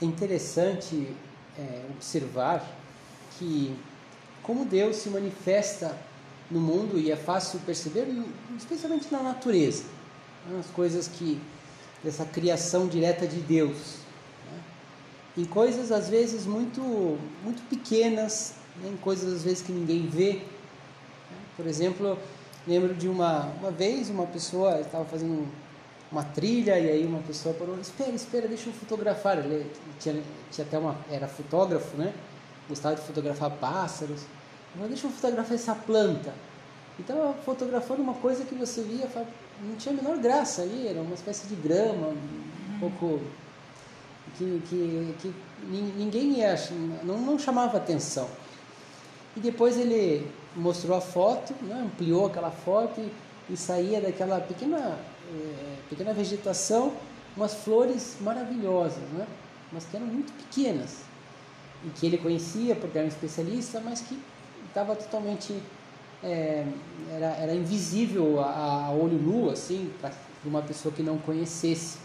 É interessante é, observar que como Deus se manifesta no mundo e é fácil perceber, especialmente na natureza, né, as coisas que dessa criação direta de Deus, né, em coisas às vezes muito muito pequenas, né, em coisas às vezes que ninguém vê. Né. Por exemplo, lembro de uma uma vez uma pessoa estava fazendo uma trilha e aí uma pessoa falou, espera, espera, deixa eu fotografar. Ele tinha, tinha até uma, era fotógrafo, né? Gostava de fotografar pássaros. Falei, deixa eu fotografar essa planta. Então, fotografando uma coisa que você via, não tinha a menor graça ali, era uma espécie de grama, um pouco que, que, que ninguém ia, não, não chamava atenção. E depois ele mostrou a foto, né? ampliou aquela foto e, e saía daquela pequena é, pequena vegetação, umas flores maravilhosas, né? mas que eram muito pequenas. E que ele conhecia porque era um especialista, mas que estava totalmente é, era, era invisível a, a olho nu assim para uma pessoa que não conhecesse.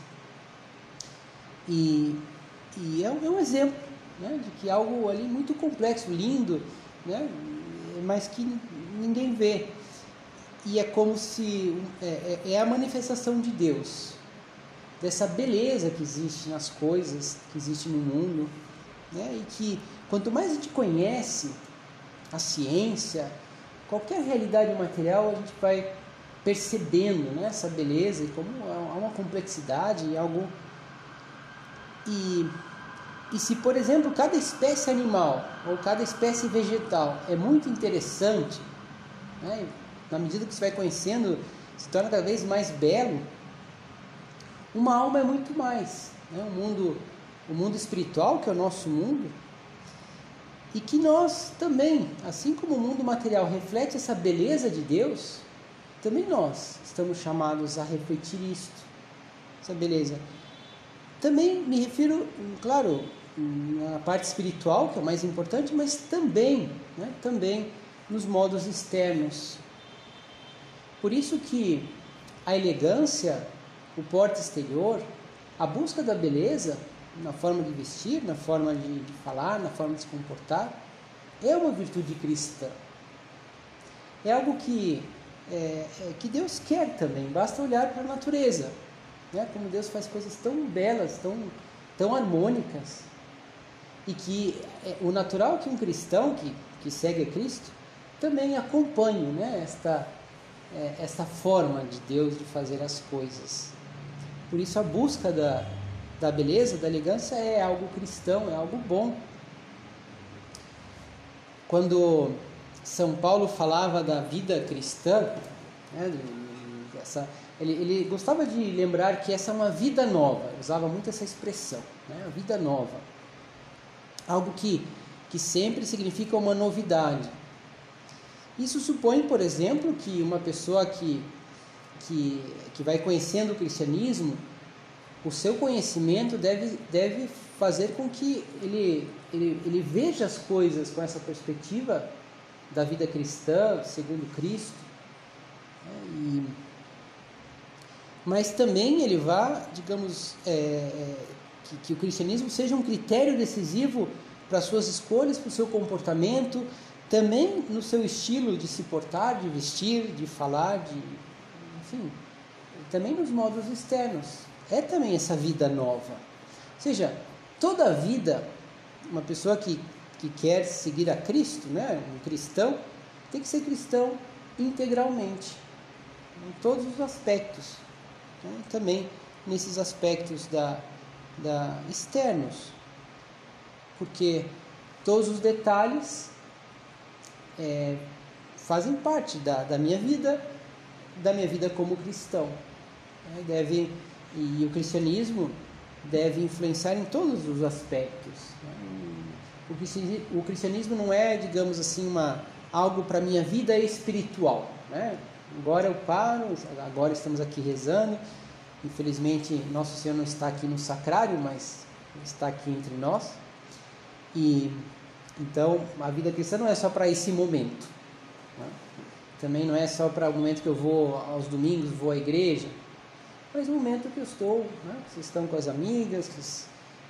E, e é, um, é um exemplo né, de que algo ali muito complexo, lindo, né, mas que ninguém vê e é como se é, é, é, a manifestação de Deus, dessa beleza que existe nas coisas, que existe no mundo, né? e que quanto mais a gente conhece a ciência, qualquer realidade material, a gente vai percebendo né? essa beleza e como há uma complexidade e algo. E, e se, por exemplo, cada espécie animal ou cada espécie vegetal é muito interessante, né? Na medida que você vai conhecendo, se torna cada vez mais belo, uma alma é muito mais. Né? O, mundo, o mundo espiritual, que é o nosso mundo, e que nós também, assim como o mundo material reflete essa beleza de Deus, também nós estamos chamados a refletir isto, essa beleza. Também me refiro, claro, na parte espiritual, que é o mais importante, mas também, né, também nos modos externos, por isso que a elegância, o porte exterior, a busca da beleza na forma de vestir, na forma de, falar, na forma de se comportar, é uma virtude cristã. É algo que, é, é, que Deus quer também, basta olhar para a natureza, né? como Deus faz coisas tão belas, tão, tão harmônicas, e que é, o natural que um cristão que, que segue a Cristo também acompanhe né? esta é, essa forma de Deus de fazer as coisas. Por isso a busca da, da beleza, da elegância é algo cristão, é algo bom. Quando São Paulo falava da vida cristã, né, essa, ele, ele, gostava de lembrar que essa é uma vida nova, usava muito essa expressão, né, a vida nova. Algo que, que sempre significa uma novidade. Isso supõe, por exemplo, que uma pessoa que, que, que vai conhecendo o cristianismo, o seu conhecimento deve, deve fazer com que ele, ele, ele veja as coisas com essa perspectiva da vida cristã, segundo Cristo. Né? E, mas também ele vá, digamos, é, é, que, que o cristianismo seja um critério decisivo para as suas escolhas, para o seu comportamento, também no seu estilo de se portar, de vestir, de falar, de enfim, também nos modos externos. É também essa vida nova. Ou seja, toda a vida, uma pessoa que, que quer seguir a Cristo, né, um cristão, tem que ser cristão integralmente, em todos os aspectos. Né, também nesses aspectos da, da externos, porque todos os detalhes é, fazem parte da, da minha vida, da minha vida como cristão. Né? Deve, e o cristianismo deve influenciar em todos os aspectos. Né? O cristianismo não é, digamos assim, uma, algo para a minha vida espiritual. Né? Agora eu paro, agora estamos aqui rezando. Infelizmente, Nosso Senhor não está aqui no sacrário, mas está aqui entre nós. E então, a vida cristã não é só para esse momento. Né? Também não é só para o momento que eu vou aos domingos, vou à igreja, mas o momento que eu estou, né? vocês estão com as amigas,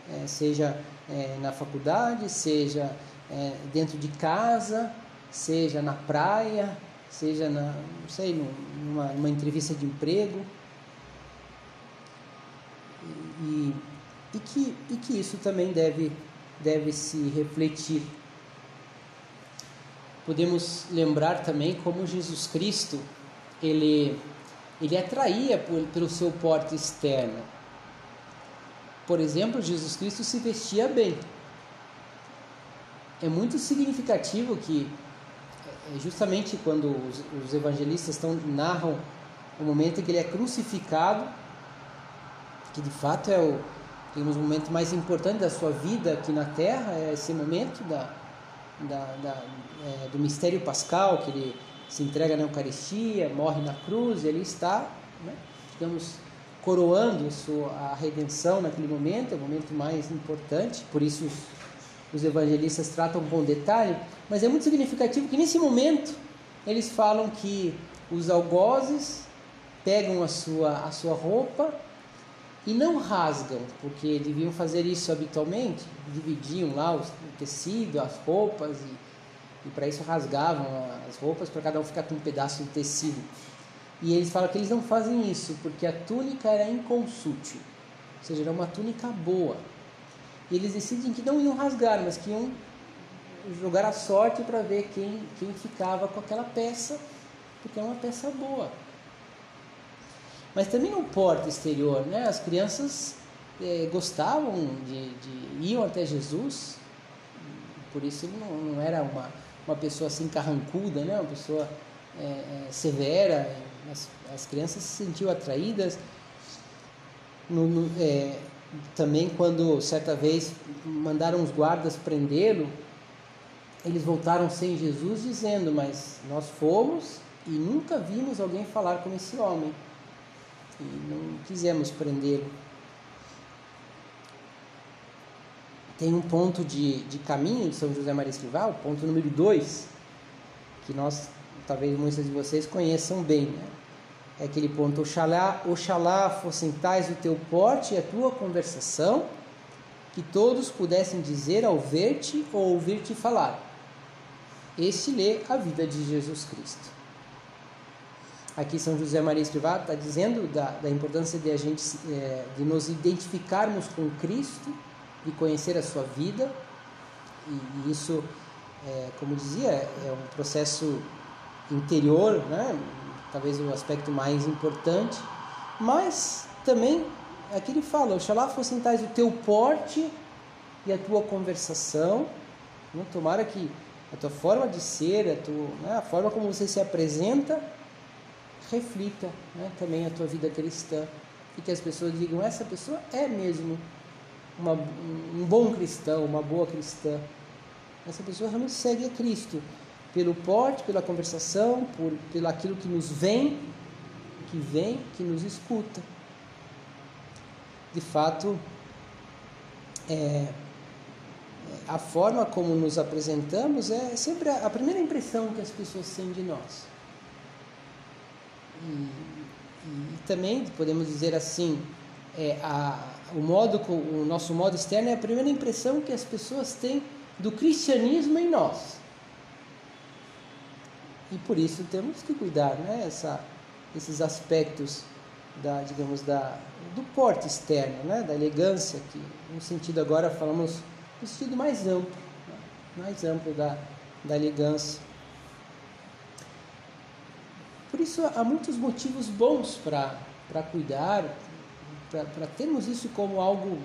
é, seja é, na faculdade, seja é, dentro de casa, seja na praia, seja na, não sei, numa, numa entrevista de emprego. E, e, que, e que isso também deve, deve se refletir podemos lembrar também como Jesus Cristo ele ele atraía por, pelo seu porte externo. Por exemplo, Jesus Cristo se vestia bem. É muito significativo que é, justamente quando os, os evangelistas estão, narram o momento em que ele é crucificado, que de fato é o digamos, o momento mais importante da sua vida aqui na Terra, é esse momento da, da, da é, do mistério pascal, que ele se entrega na Eucaristia, morre na cruz, ele está, né, digamos, coroando a redenção naquele momento, é o momento mais importante, por isso os, os evangelistas tratam com detalhe, mas é muito significativo que nesse momento eles falam que os algozes pegam a sua, a sua roupa e não rasgam, porque deviam fazer isso habitualmente, dividiam lá o tecido, as roupas e e para isso rasgavam as roupas para cada um ficar com um pedaço de tecido. E eles falam que eles não fazem isso porque a túnica era inconsútil, ou seja, era uma túnica boa. E eles decidem que não iam rasgar, mas que iam jogar a sorte para ver quem, quem ficava com aquela peça, porque é uma peça boa. Mas também no porte exterior, né? as crianças eh, gostavam de, de iam até Jesus, por isso ele não, não era uma uma pessoa assim carrancuda, né? uma pessoa é, é, severa. As, as, crianças se sentiam atraídas. No, no, é, também quando certa vez mandaram os guardas prendê-lo, eles voltaram sem Jesus dizendo, mas nós fomos e nunca vimos alguém falar com esse homem. E não quisemos prendê-lo. tem um ponto de, de caminho de São José Maria Escrivá, o ponto número 2, que nós, talvez muitos de vocês conheçam bem. Né? É aquele ponto, oxalá, oxalá fossem tais o teu porte e a tua conversação, que todos pudessem dizer ao ver-te ou ouvir-te falar. Este lê a vida de Jesus Cristo. Aqui São José Maria Escrivá está dizendo da, da importância de a gente é, de nos identificarmos com Cristo de conhecer a sua vida, e, isso, é, como dizia, é um processo interior, né? talvez o aspecto mais importante, mas também aqui ele fala: Oxalá fossem tais o teu porte e a tua conversação, né? tomara que a tua forma de ser, a, tua, né? a forma como você se apresenta, reflita né? também a tua vida cristã e que as pessoas digam: essa pessoa é mesmo uma, um bom cristão, uma boa cristã. Essa pessoa realmente segue a Cristo pelo porte, pela conversação, por pelo aquilo que nos vem, que vem, que nos escuta. De fato, é, a forma como nos apresentamos é sempre a, a primeira impressão que as pessoas têm de nós. E, e também podemos dizer assim, é, a, o modo o nosso modo externo é a primeira impressão que as pessoas têm do cristianismo em nós. E por isso temos que cuidar, né? Essa, esses aspectos da digamos da do porte externo, né? Da elegância que no sentido agora falamos no sentido mais amplo, né? mais amplo da da elegância. Por isso há muitos motivos bons para cuidar, para termos isso como algo,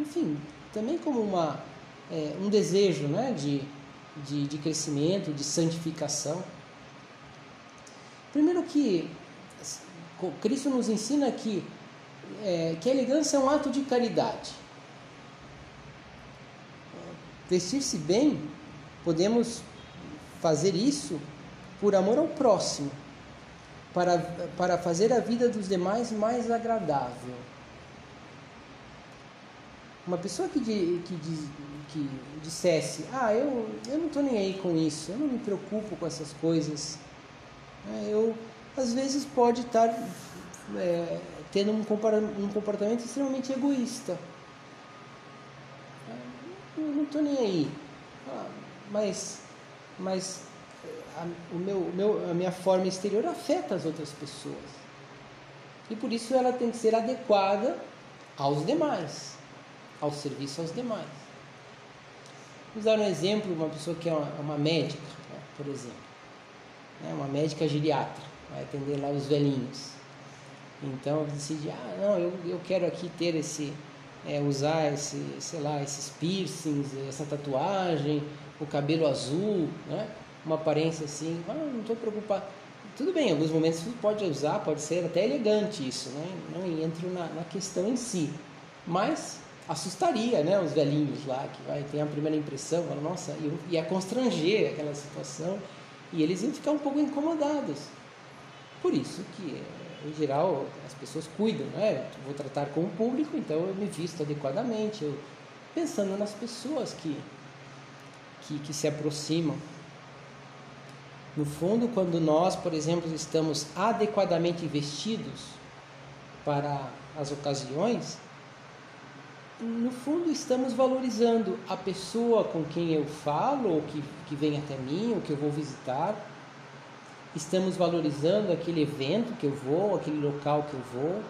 enfim, também como uma, é, um desejo né, de, de, de crescimento, de santificação. Primeiro que Cristo nos ensina que, é, que a elegância é um ato de caridade. Vestir-se bem, podemos fazer isso por amor ao próximo, para, para fazer a vida dos demais mais agradável. Uma pessoa que, que, que dissesse, ah, eu, eu não estou nem aí com isso, eu não me preocupo com essas coisas, é, eu às vezes pode estar é, tendo um, um comportamento extremamente egoísta. Eu não estou nem aí. Ah, mas, mas a, o meu, meu, a minha forma exterior afeta as outras pessoas. E por isso ela tem que ser adequada aos demais ao serviço aos demais. Vamos dar um exemplo, uma pessoa que é uma, uma médica, né, por exemplo, né, uma médica geriatra, vai atender lá os velhinhos. Então decide, ah, não, eu, eu quero aqui ter esse, é, usar esse, sei lá, esses piercings, essa tatuagem, o cabelo azul, né? Uma aparência assim, ah, não estou preocupado. Tudo bem, em alguns momentos você pode usar, pode ser até elegante isso, né? não entro na, na questão em si. Mas assustaria né, os velhinhos lá, que vai ter a primeira impressão, fala, nossa, ia constranger aquela situação e eles iam ficar um pouco incomodados. Por isso que, em geral, as pessoas cuidam, né? Eu vou tratar com o público, então eu me visto adequadamente, eu, pensando nas pessoas que, que, que se aproximam. No fundo, quando nós, por exemplo, estamos adequadamente vestidos para as ocasiões, no fundo estamos valorizando a pessoa com quem eu falo, ou que, que vem até mim, ou que eu vou visitar. Estamos valorizando aquele evento que eu vou, aquele local que eu vou,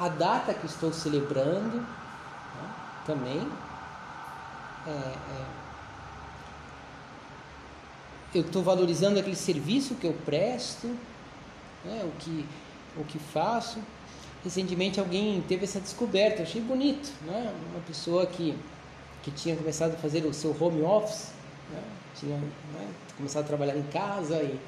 a data que estou celebrando né, também. É, é, eu estou valorizando aquele serviço que eu presto, né, o, que, o que faço recentemente alguém teve essa descoberta, eu achei bonito, né? Uma pessoa que, que tinha começado a fazer o seu home office, né? tinha né? começado a trabalhar em casa e,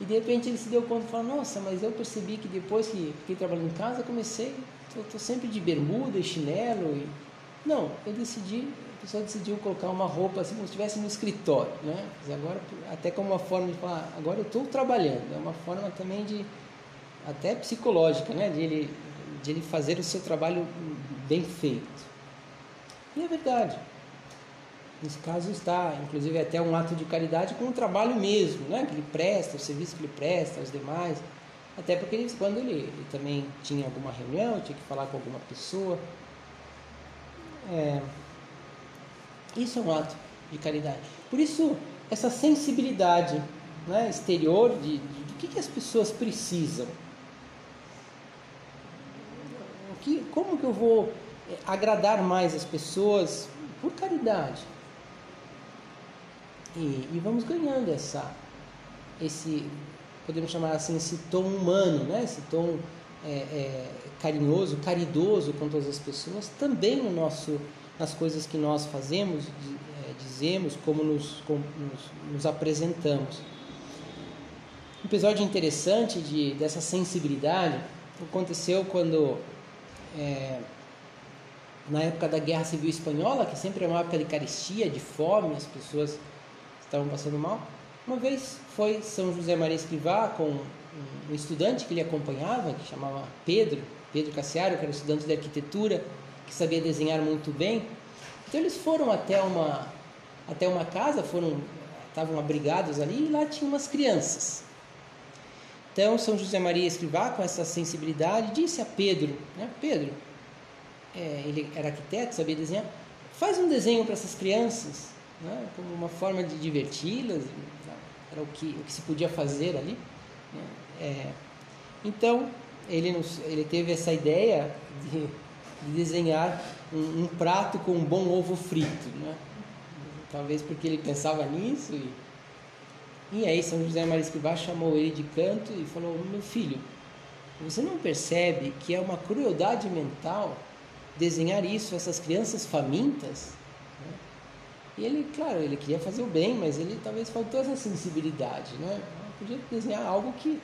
e de repente ele se deu conta e falou, nossa, mas eu percebi que depois que fiquei trabalhando em casa, comecei, estou sempre de bermuda e chinelo e... Não, eu decidi, a pessoa decidiu colocar uma roupa assim como se estivesse no escritório, né? Mas agora, até como uma forma de falar, agora eu estou trabalhando, é uma forma também de até psicológica, né? de, ele, de ele fazer o seu trabalho bem feito. E é verdade. Nesse caso está, inclusive, até um ato de caridade com o trabalho mesmo, né? que ele presta, o serviço que ele presta aos demais. Até porque quando ele, ele também tinha alguma reunião, tinha que falar com alguma pessoa. É, isso é um ato de caridade. Por isso, essa sensibilidade né, exterior de, de, de que, que as pessoas precisam que, como que eu vou eh, agradar mais as pessoas por caridade? E, e vamos ganhando essa, esse, podemos chamar assim, esse tom humano, né? esse tom é, é, carinhoso, caridoso com todas as pessoas, também no nosso, nas coisas que nós fazemos, é, dizemos, como nos, nos, nos apresentamos. Um episódio interessante de, dessa sensibilidade aconteceu quando é, na época da Guerra Civil Espanhola, que sempre é uma época de carestia, de fome, as pessoas estavam passando mal. Uma vez foi São José Maria Escrivá com um estudante que ele acompanhava, que chamava Pedro, Pedro Cassiaro, que era estudante de arquitetura, que sabia desenhar muito bem. Então eles foram até uma até uma casa, foram estavam abrigados ali e lá tinha umas crianças. Então, São José Maria Escrivá, com essa sensibilidade, disse a Pedro: né, Pedro, é, ele era arquiteto, sabia desenhar, faz um desenho para essas crianças, né, como uma forma de diverti-las, era o que, o que se podia fazer ali. É, Então, ele, nos, ele teve essa ideia de, de desenhar um, um, prato com um bom ovo frito, né? Talvez porque ele pensava nisso. E, e aí São José Maria Escrivá chamou ele de canto e falou, meu filho, você não percebe que é uma crueldade mental desenhar isso, essas crianças famintas? E ele, claro, ele queria fazer o bem, mas ele talvez faltou essa sensibilidade, né? Podia desenhar algo que,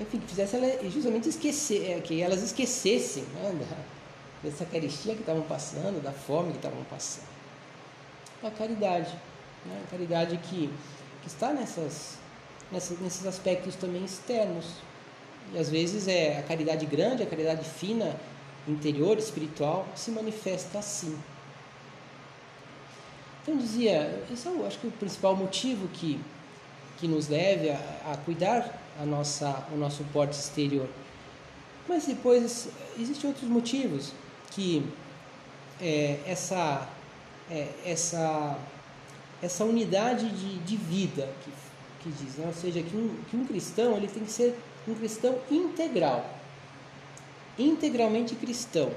enfim, que fizesse ela justamente esquecer, é, que elas esquecessem né? da, dessa caristia que estavam passando, da fome que estavam passando. A caridade, né? a caridade que, que está nessas, nessas, nesses aspectos também externos, e às vezes é a caridade grande, a caridade fina, interior, espiritual, se manifesta assim. Então dizia, esse é o, acho que o principal motivo que, que nos leve a, a cuidar a nossa, o nosso porte exterior. Mas depois existem outros motivos que é, essa, é, essa, essa unidade de, de vida que, que diz, né? ou seja, que um, que um cristão ele tem que ser um cristão integral, integralmente cristão.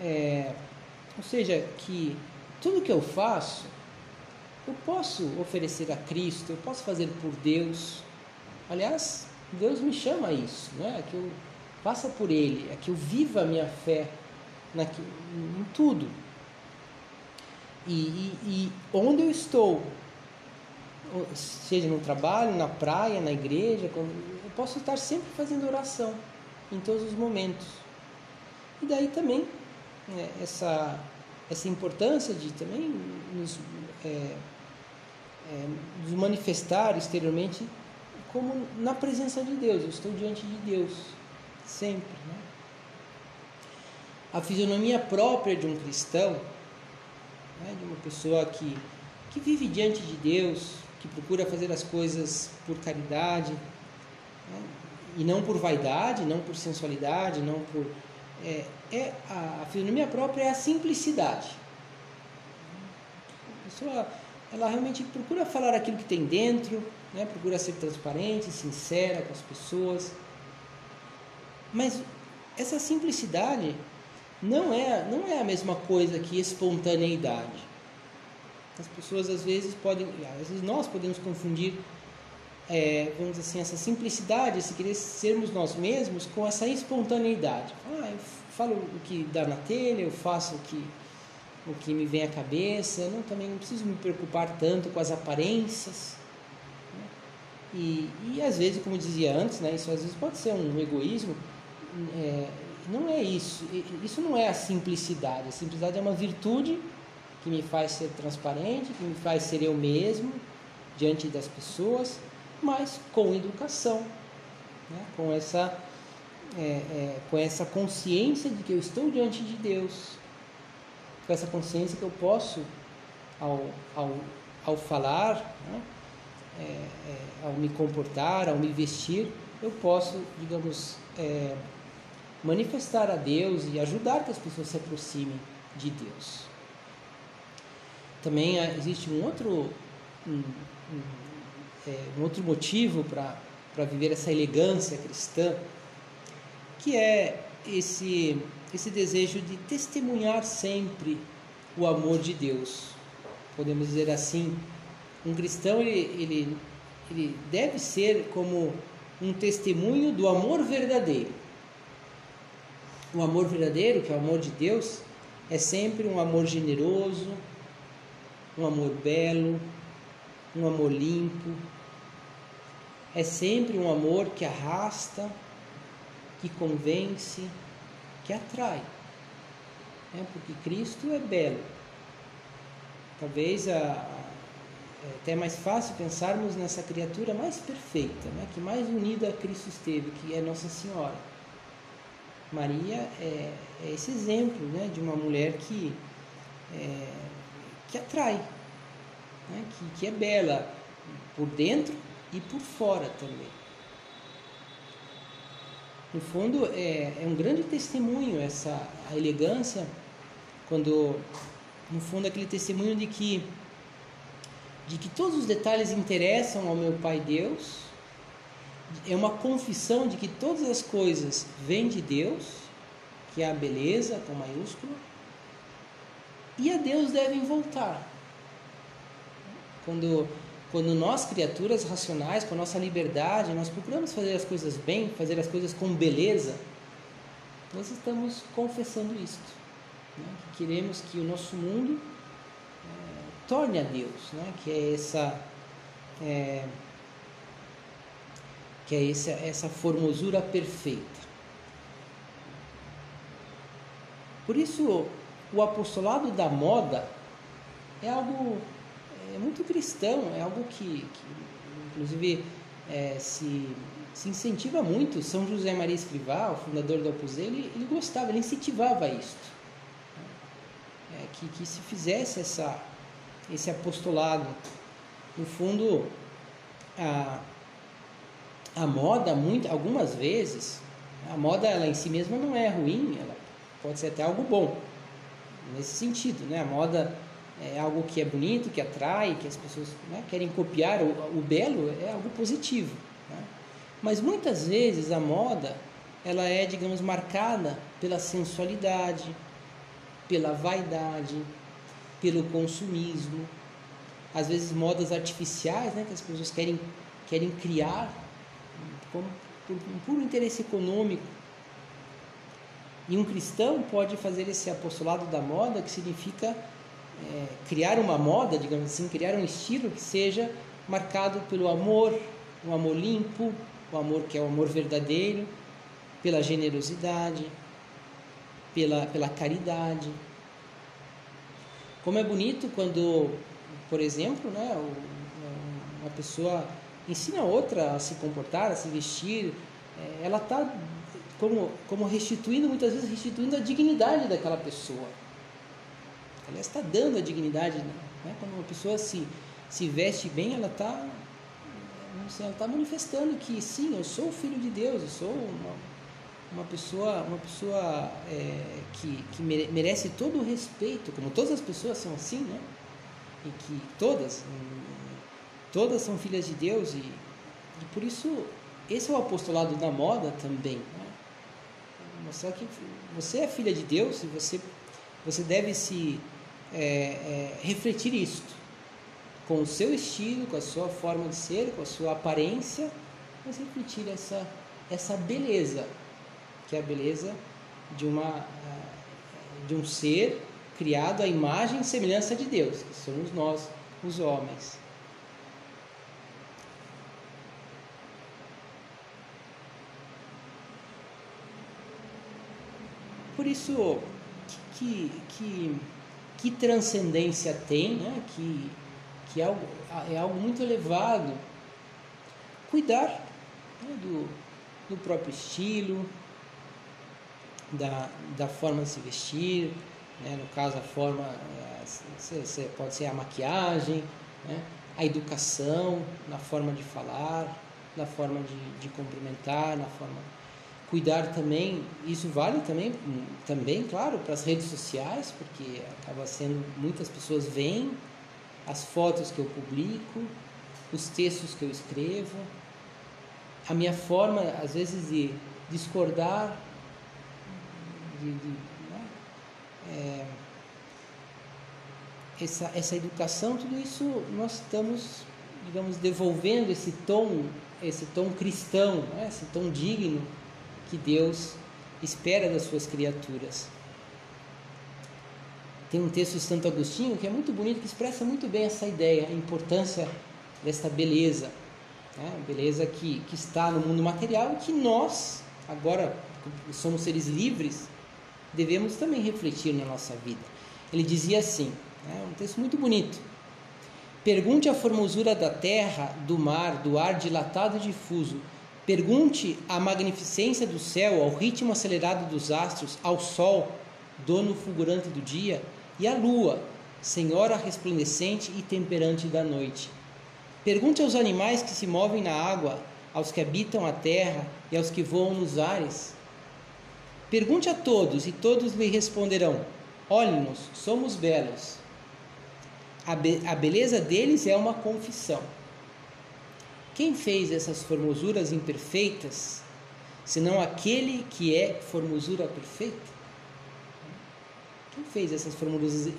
É, ou seja, que tudo que eu faço, eu posso oferecer a Cristo, eu posso fazer por Deus. Aliás, Deus me chama a isso, né? É que eu faça por Ele, é que eu viva a minha fé naquilo, em tudo. E, e, e onde eu estou, seja no trabalho, na praia, na igreja, eu posso estar sempre fazendo oração em todos os momentos. E daí também né, essa, essa importância de também nos, é, é, nos manifestar exteriormente como na presença de Deus. Eu estou diante de Deus sempre. Né? A fisionomia própria de um cristão, né, de uma pessoa que, que vive diante de Deus, que procura fazer as coisas por caridade, né? e não por vaidade, não por sensualidade, não por. É, é a, a fisionomia própria é a simplicidade. A pessoa ela realmente procura falar aquilo que tem dentro, né? procura ser transparente, sincera com as pessoas. Mas essa simplicidade não é, não é a mesma coisa que espontaneidade. As pessoas às vezes podem, às vezes nós podemos confundir, é, vamos dizer assim, essa simplicidade, esse querer sermos nós mesmos com essa espontaneidade. Ah, eu falo o que dá na telha, eu faço o que, o que me vem à cabeça, não, também não preciso me preocupar tanto com as aparências. Né? E, e às vezes, como dizia antes, né, isso às vezes pode ser um egoísmo, é, não é isso. Isso não é a simplicidade. A simplicidade é uma virtude que me faz ser transparente, que me faz ser eu mesmo diante das pessoas, mas com educação, né? com, essa, é, é, com essa consciência de que eu estou diante de Deus, com essa consciência que eu posso, ao, ao, ao falar, né? é, é ao me comportar, ao me vestir, eu posso, digamos, é, manifestar a Deus e ajudar que as pessoas se aproximem de Deus. Também existe um outro, um, um, é, um outro motivo para viver essa elegância cristã, que é esse, esse desejo de testemunhar sempre o amor de Deus. Podemos dizer assim, um cristão ele, ele, ele deve ser como um testemunho do amor verdadeiro. O amor verdadeiro, que é o amor de Deus, é sempre um amor generoso, um amor belo, um amor limpo. É sempre um amor que arrasta, que convence, que atrai. É porque Cristo é belo. Talvez a, é até mais fácil pensarmos nessa criatura mais perfeita, né? que mais unida a Cristo esteve, que é Nossa Senhora. Maria é, é esse exemplo né? de uma mulher que é, que atrai, né? que, que é bela por dentro e por fora também. No fundo, é, é um grande testemunho essa a elegância, quando, no fundo, aquele testemunho de que, de que todos os detalhes interessam ao meu Pai Deus, é uma confissão de que todas as coisas vêm de Deus, que é a beleza com maiúsculo, e a Deus devem voltar. Quando, quando nós, criaturas racionais, com a nossa liberdade, nós procuramos fazer as coisas bem, fazer as coisas com beleza, nós estamos confessando isto. Né? Que queremos que o nosso mundo é, torne a Deus, né? que é essa. É, que é essa, essa formosura perfeita. Por isso, o apostolado da moda é algo é muito cristão, é algo que, que inclusive, é, se, se incentiva muito. São José Maria Escrivá, o fundador do Opus Dei, ele, ele gostava, ele incentivava isto. É, que, que se fizesse essa, esse apostolado. No fundo, a, a moda, muito, algumas vezes, a moda ela em si mesma não é ruim, ela pode ser até algo bom, nesse sentido, né? A moda é algo que é bonito, que atrai, que as pessoas né, querem copiar, o, o, belo é algo positivo. Né? Mas muitas vezes a moda, ela é, digamos, marcada pela sensualidade, pela vaidade, pelo consumismo, às vezes modas artificiais, né, que as pessoas querem, querem criar como por um puro interesse econômico. E um cristão pode fazer esse apostolado da moda, que significa é, criar uma moda, digamos assim, criar um estilo que seja marcado pelo amor, um amor limpo, o amor que é o amor verdadeiro, pela generosidade, pela, pela caridade. Como é bonito quando, por exemplo, né, uma pessoa ensina outra a se comportar, a se vestir, é, ela está como, como restituindo, muitas vezes restituindo a dignidade daquela pessoa. Ela está dando a dignidade. Né? né? Quando uma pessoa se, se veste bem, ela está ela está manifestando que sim, eu sou filho de Deus, eu sou uma, uma pessoa, uma pessoa é, que, que merece todo o respeito, como todas as pessoas são assim, né? E que todas, Todas são filhas de Deus e, e por isso esse é o apostolado da moda também. Né? Mostrar que você é filha de Deus e você, você deve se é, é, refletir isto com o seu estilo, com a sua forma de ser, com a sua aparência, mas refletir essa, essa beleza, que é a beleza de, uma, de um ser criado à imagem e semelhança de Deus, que somos nós, os homens. Por isso, que, que, que transcendência tem, né? que, que é, algo, é algo muito elevado. Cuidar né? do, do próprio estilo, da, da forma de se vestir, né? no caso a forma é, pode ser a maquiagem, né? a educação, na forma de falar, na forma de, de cumprimentar, na forma cuidar também, isso vale também, também claro, para as redes sociais, porque acaba sendo, muitas pessoas veem as fotos que eu publico, os textos que eu escrevo, a minha forma, às vezes, de discordar, de, de né? é, essa, essa educação, tudo isso nós estamos, digamos, devolvendo esse tom, esse tom cristão, né? esse tom digno que Deus espera das suas criaturas. Tem um texto de Santo Agostinho que é muito bonito, que expressa muito bem essa ideia, a importância dessa beleza, né? beleza que, que está no mundo material e que nós, agora somos seres livres, devemos também refletir na nossa vida. Ele dizia assim, né? um texto muito bonito. Pergunte a formosura da terra, do mar, do ar dilatado e difuso, Pergunte a magnificência do céu, ao ritmo acelerado dos astros, ao sol, dono fulgurante do dia, e à lua, senhora resplandecente e temperante da noite. Pergunte aos animais que se movem na água, aos que habitam a terra e aos que voam nos ares. Pergunte a todos e todos lhe responderão: Olhe-nos, somos belos. A, be a beleza deles é uma confissão. Quem fez essas formosuras imperfeitas, senão aquele que é formosura perfeita? Quem fez essas formosuras,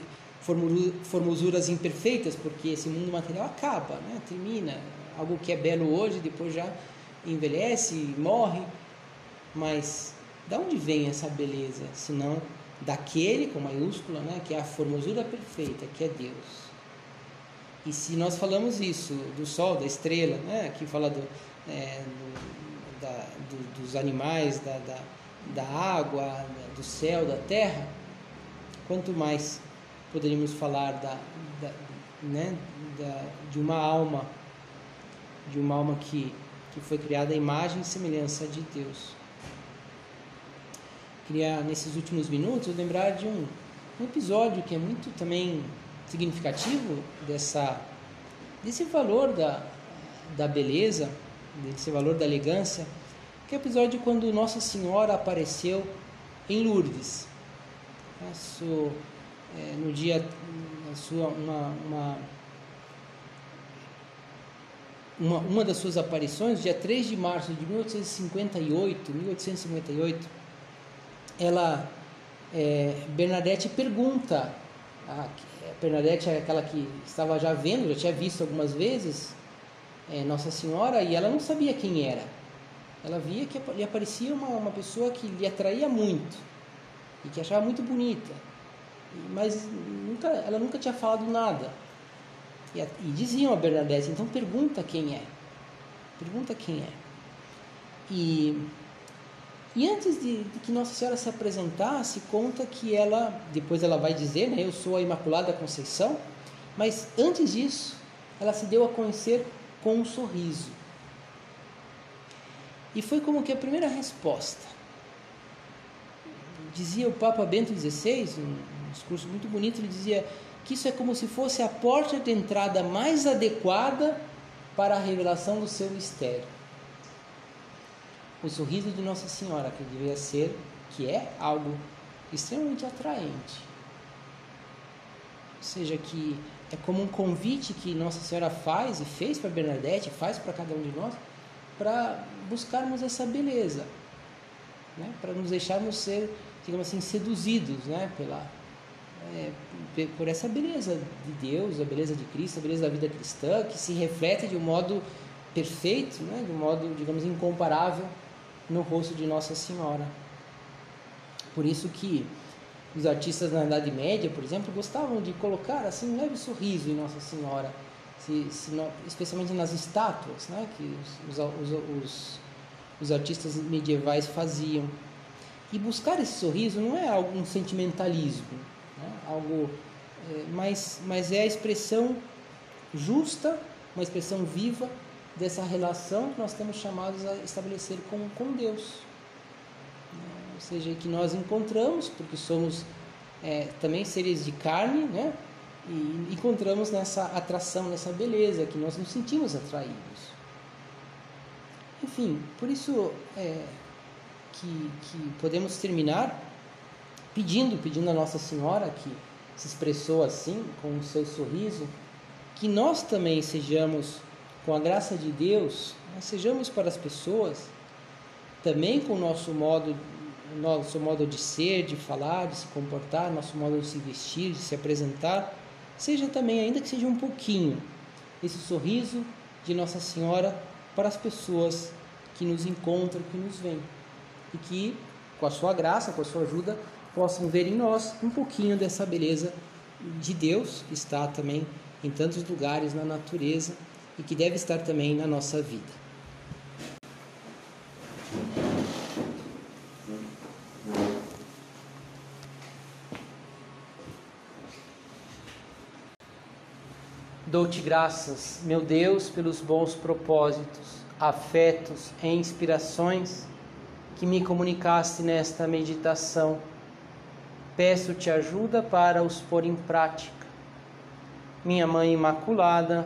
formosuras imperfeitas? Porque esse mundo material acaba, né? termina. Algo que é belo hoje, depois já envelhece, morre. Mas da onde vem essa beleza? Senão daquele, com maiúscula, né? que é a formosura perfeita, que é Deus. E se nós falamos isso do sol, da estrela, né? aqui fala do, é, do, da, do, dos animais, da, da, da água, do céu, da terra, quanto mais poderíamos falar da, da, né? da, de uma alma, de uma alma que, que foi criada à imagem e semelhança de Deus. Queria, nesses últimos minutos, lembrar de um, um episódio que é muito também significativo dessa, desse valor da, da beleza, desse valor da elegância, que é o episódio quando Nossa Senhora apareceu em Lourdes. Isso, é, no dia, sua, uma, uma, uma, uma das suas aparições, dia 3 de março de 1858, 1858, ela, é, Bernadette pergunta a, Bernadette é aquela que estava já vendo, já tinha visto algumas vezes é, Nossa Senhora e ela não sabia quem era. Ela via que lhe aparecia uma, uma pessoa que lhe atraía muito e que achava muito bonita, mas nunca, ela nunca tinha falado nada. E, e diziam a Bernadette: então pergunta quem é. Pergunta quem é. E e antes de, de, que Nossa Senhora se apresentasse, conta que ela, depois ela vai dizer, né, eu sou a Imaculada Conceição, mas antes disso, ela se deu a conhecer com um sorriso. E foi como que a primeira resposta. Dizia o Papa Bento XVI, um discurso muito bonito, ele dizia que isso é como se fosse a porta de entrada mais adequada para a revelação do seu mistério o sorriso de Nossa Senhora, que deveria ser, que é algo extremamente atraente. Ou seja, que é como um convite que Nossa Senhora faz e fez para Bernadette, faz para cada um de nós, para buscarmos essa beleza, né? para nos deixarmos ser, digamos assim, seduzidos né? Pela, é, por essa beleza de Deus, a beleza de Cristo, a beleza da vida cristã, que se reflete de um modo perfeito, né? de um modo, digamos, incomparável no rosto de Nossa Senhora. Por isso que os artistas na Idade Média, por exemplo, gostavam de colocar assim um leve sorriso em Nossa Senhora, se, se, especialmente nas estátuas, né, que os, os, os, os, artistas medievais faziam. E buscar esse sorriso não é algum sentimentalismo, né, algo, é, mas, mas é a expressão justa, uma expressão viva dessa relação que nós estamos chamados a estabelecer com, com Deus. Ou seja, que nós encontramos, porque somos é, também seres de carne, né? E encontramos nessa atração, nessa beleza, que nós nos sentimos atraídos. Enfim, por isso é, que, que podemos terminar pedindo, pedindo a Nossa Senhora, que se expressou assim, com o seu sorriso, que nós também sejamos com a graça de Deus, nós sejamos para as pessoas, também com o nosso modo, nosso modo de ser, de falar, de se comportar, nosso modo de se vestir, de se apresentar, seja também, ainda que seja um pouquinho, esse sorriso de Nossa Senhora para as pessoas que nos encontram, que nos veem. E que, com a sua graça, com a sua ajuda, possam ver em nós um pouquinho dessa beleza de Deus, que está também em tantos lugares na natureza e que deve estar também na nossa vida. Dou-te graças, meu Deus, pelos bons propósitos, afetos e inspirações que me comunicaste nesta meditação. Peço-te ajuda para os pôr em prática. Minha Mãe Imaculada,